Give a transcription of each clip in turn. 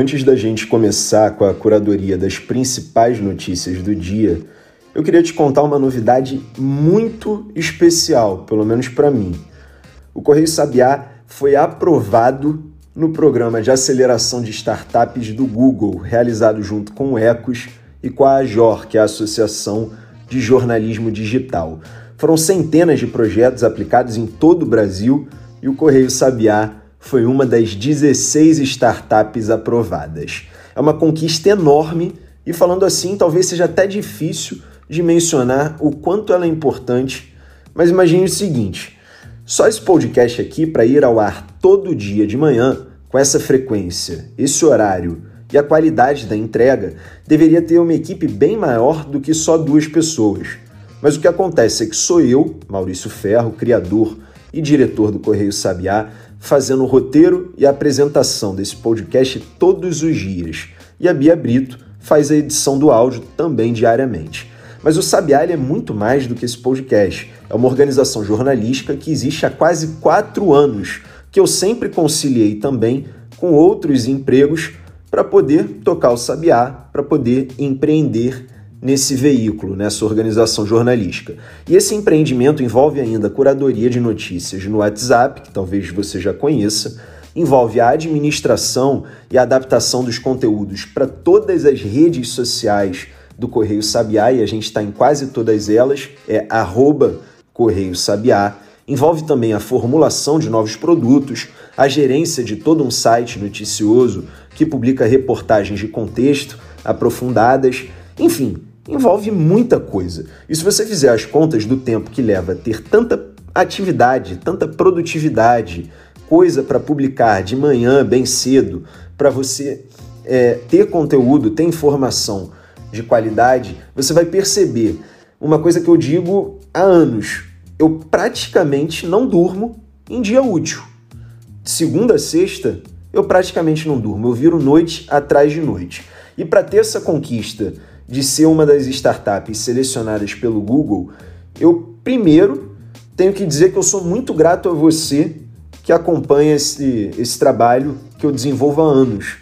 Antes da gente começar com a curadoria das principais notícias do dia, eu queria te contar uma novidade muito especial, pelo menos para mim. O Correio Sabiá foi aprovado no programa de aceleração de startups do Google, realizado junto com o Ecos e com a AJOR, que é a Associação de Jornalismo Digital. Foram centenas de projetos aplicados em todo o Brasil e o Correio Sabiá foi uma das 16 startups aprovadas. É uma conquista enorme e, falando assim, talvez seja até difícil de mencionar o quanto ela é importante, mas imagine o seguinte: só esse podcast aqui para ir ao ar todo dia de manhã, com essa frequência, esse horário e a qualidade da entrega, deveria ter uma equipe bem maior do que só duas pessoas. Mas o que acontece é que sou eu, Maurício Ferro, criador e diretor do Correio Sabiá, fazendo o roteiro e a apresentação desse podcast todos os dias. E a Bia Brito faz a edição do áudio também diariamente. Mas o Sabiá é muito mais do que esse podcast. É uma organização jornalística que existe há quase quatro anos, que eu sempre conciliei também com outros empregos para poder tocar o Sabiá, para poder empreender nesse veículo, nessa organização jornalística. E esse empreendimento envolve ainda curadoria de notícias no WhatsApp, que talvez você já conheça, envolve a administração e a adaptação dos conteúdos para todas as redes sociais do Correio Sabiá, e a gente está em quase todas elas, é arroba Correio Sabiá. Envolve também a formulação de novos produtos, a gerência de todo um site noticioso que publica reportagens de contexto aprofundadas, enfim, envolve muita coisa. E se você fizer as contas do tempo que leva ter tanta atividade, tanta produtividade, coisa para publicar de manhã, bem cedo, para você é, ter conteúdo, ter informação de qualidade, você vai perceber uma coisa que eu digo há anos. Eu praticamente não durmo em dia útil. Segunda a sexta, eu praticamente não durmo. Eu viro noite atrás de noite. E para ter essa conquista de ser uma das startups selecionadas pelo Google, eu primeiro tenho que dizer que eu sou muito grato a você que acompanha esse, esse trabalho que eu desenvolvo há anos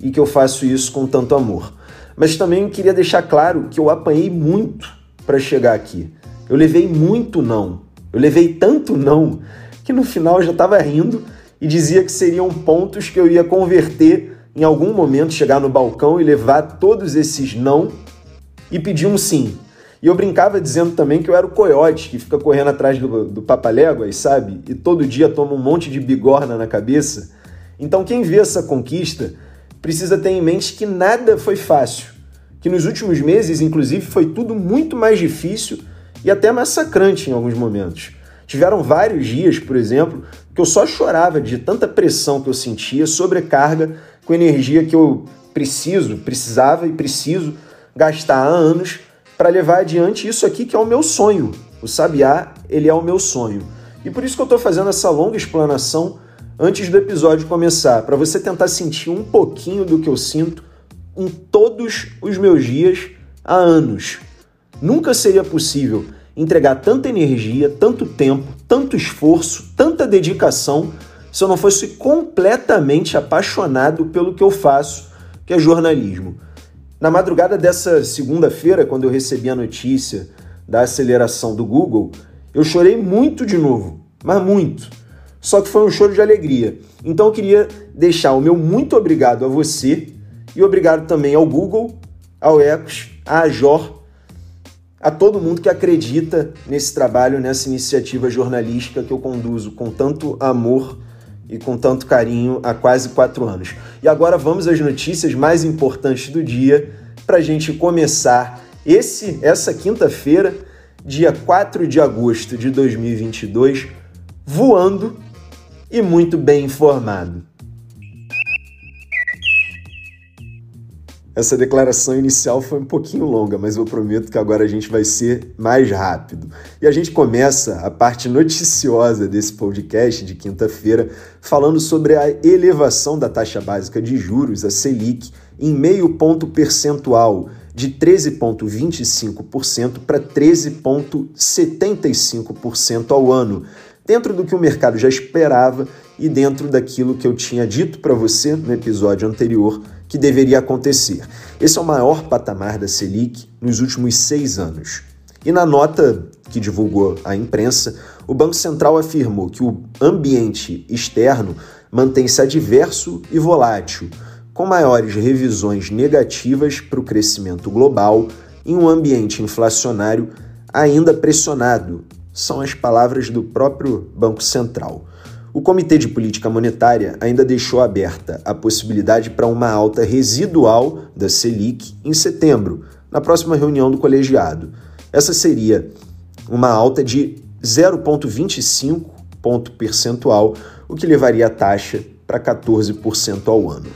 e que eu faço isso com tanto amor. Mas também queria deixar claro que eu apanhei muito para chegar aqui. Eu levei muito não. Eu levei tanto não que no final eu já estava rindo e dizia que seriam pontos que eu ia converter em algum momento, chegar no balcão e levar todos esses não e pedir um sim. E eu brincava dizendo também que eu era o coiote que fica correndo atrás do, do papaléguas, sabe? E todo dia toma um monte de bigorna na cabeça. Então quem vê essa conquista precisa ter em mente que nada foi fácil. Que nos últimos meses, inclusive, foi tudo muito mais difícil e até massacrante em alguns momentos. Tiveram vários dias, por exemplo, que eu só chorava de tanta pressão que eu sentia, sobrecarga com energia que eu preciso, precisava e preciso gastar anos para levar adiante isso aqui que é o meu sonho. O Sabiá, ele é o meu sonho. E por isso que eu estou fazendo essa longa explanação antes do episódio começar, para você tentar sentir um pouquinho do que eu sinto em todos os meus dias há anos. Nunca seria possível entregar tanta energia, tanto tempo, tanto esforço, tanta dedicação se eu não fosse completamente apaixonado pelo que eu faço, que é jornalismo. Na madrugada dessa segunda-feira, quando eu recebi a notícia da aceleração do Google, eu chorei muito de novo, mas muito. Só que foi um choro de alegria. Então eu queria deixar o meu muito obrigado a você e obrigado também ao Google, ao Ecos, à Ajor, a todo mundo que acredita nesse trabalho, nessa iniciativa jornalística que eu conduzo com tanto amor e com tanto carinho há quase quatro anos. E agora vamos às notícias mais importantes do dia para a gente começar esse essa quinta-feira, dia 4 de agosto de 2022, voando e muito bem informado. Essa declaração inicial foi um pouquinho longa, mas eu prometo que agora a gente vai ser mais rápido. E a gente começa a parte noticiosa desse podcast de quinta-feira falando sobre a elevação da taxa básica de juros, a Selic, em meio ponto percentual de 13,25% para 13,75% ao ano, dentro do que o mercado já esperava e dentro daquilo que eu tinha dito para você no episódio anterior que deveria acontecer. Esse é o maior patamar da Selic nos últimos seis anos. E na nota que divulgou a imprensa, o Banco Central afirmou que o ambiente externo mantém-se adverso e volátil, com maiores revisões negativas para o crescimento global em um ambiente inflacionário ainda pressionado. São as palavras do próprio Banco Central. O Comitê de Política Monetária ainda deixou aberta a possibilidade para uma alta residual da Selic em setembro, na próxima reunião do colegiado. Essa seria uma alta de 0,25 ponto percentual, o que levaria a taxa para 14% ao ano.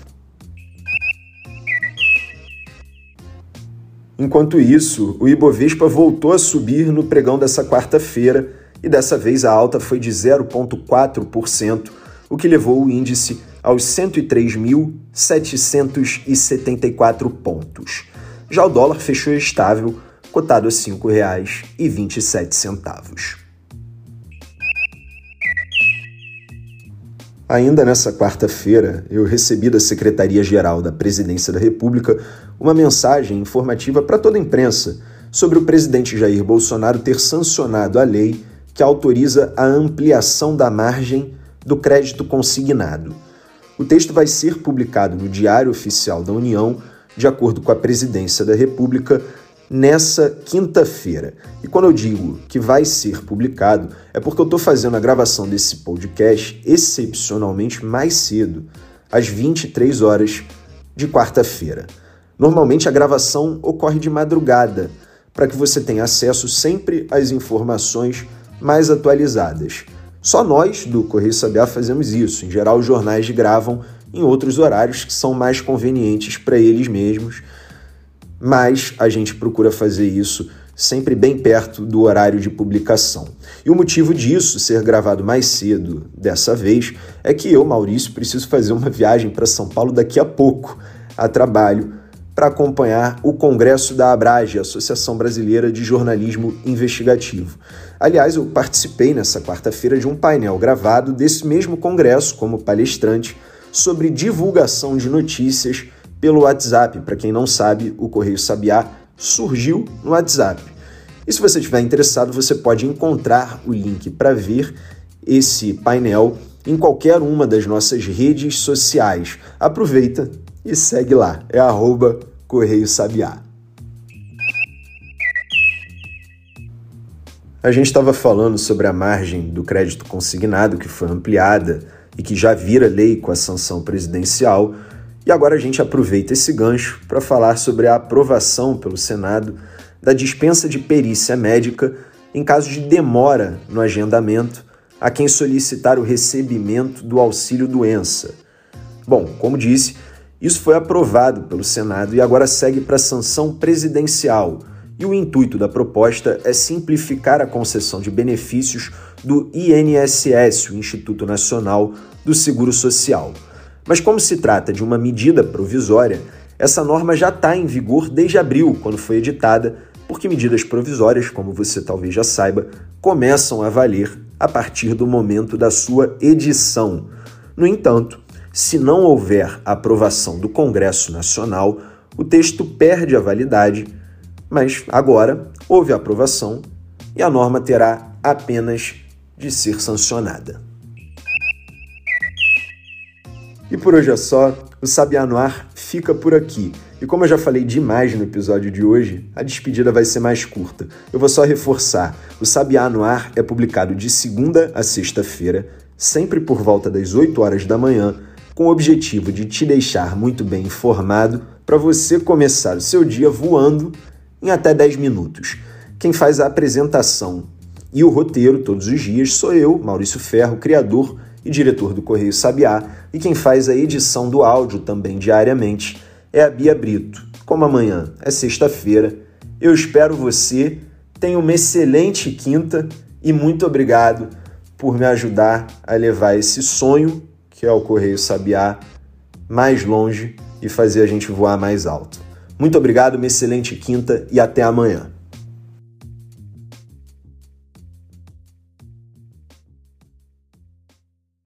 Enquanto isso, o Ibovespa voltou a subir no pregão dessa quarta-feira e dessa vez a alta foi de 0,4%, o que levou o índice aos 103.774 pontos. Já o dólar fechou estável cotado a R$ 5,27. Ainda nessa quarta-feira, eu recebi da Secretaria-Geral da Presidência da República uma mensagem informativa para toda a imprensa sobre o presidente Jair Bolsonaro ter sancionado a lei que autoriza a ampliação da margem do crédito consignado. O texto vai ser publicado no Diário Oficial da União, de acordo com a Presidência da República, nessa quinta-feira. E quando eu digo que vai ser publicado, é porque eu estou fazendo a gravação desse podcast excepcionalmente mais cedo, às 23 horas de quarta-feira. Normalmente a gravação ocorre de madrugada, para que você tenha acesso sempre às informações mais atualizadas. Só nós do Correio Sabiá fazemos isso. Em geral, os jornais gravam em outros horários que são mais convenientes para eles mesmos mas a gente procura fazer isso sempre bem perto do horário de publicação. E o motivo disso ser gravado mais cedo dessa vez é que eu, Maurício, preciso fazer uma viagem para São Paulo daqui a pouco, a trabalho, para acompanhar o congresso da Abrage, Associação Brasileira de Jornalismo Investigativo. Aliás, eu participei nessa quarta-feira de um painel gravado desse mesmo congresso como palestrante sobre divulgação de notícias pelo WhatsApp. Para quem não sabe, o Correio Sabiá surgiu no WhatsApp. E se você estiver interessado, você pode encontrar o link para ver esse painel em qualquer uma das nossas redes sociais. Aproveita e segue lá, é arroba Correio Sabiá. A gente estava falando sobre a margem do crédito consignado que foi ampliada e que já vira lei com a sanção presidencial, e agora a gente aproveita esse gancho para falar sobre a aprovação pelo Senado da dispensa de perícia médica em caso de demora no agendamento a quem solicitar o recebimento do auxílio doença. Bom, como disse, isso foi aprovado pelo Senado e agora segue para sanção presidencial. E o intuito da proposta é simplificar a concessão de benefícios do INSS, o Instituto Nacional do Seguro Social. Mas, como se trata de uma medida provisória, essa norma já está em vigor desde abril, quando foi editada, porque medidas provisórias, como você talvez já saiba, começam a valer a partir do momento da sua edição. No entanto, se não houver aprovação do Congresso Nacional, o texto perde a validade, mas agora houve aprovação e a norma terá apenas de ser sancionada. E por hoje é só, o Sabiá no Ar fica por aqui. E como eu já falei demais no episódio de hoje, a despedida vai ser mais curta. Eu vou só reforçar: o Sabiá no Ar é publicado de segunda a sexta-feira, sempre por volta das 8 horas da manhã, com o objetivo de te deixar muito bem informado para você começar o seu dia voando em até 10 minutos. Quem faz a apresentação e o roteiro todos os dias sou eu, Maurício Ferro, criador e diretor do Correio Sabiá, e quem faz a edição do áudio também diariamente é a Bia Brito. Como amanhã é sexta-feira, eu espero você. Tenha uma excelente quinta e muito obrigado por me ajudar a levar esse sonho, que é o Correio Sabiá, mais longe e fazer a gente voar mais alto. Muito obrigado, uma excelente quinta e até amanhã.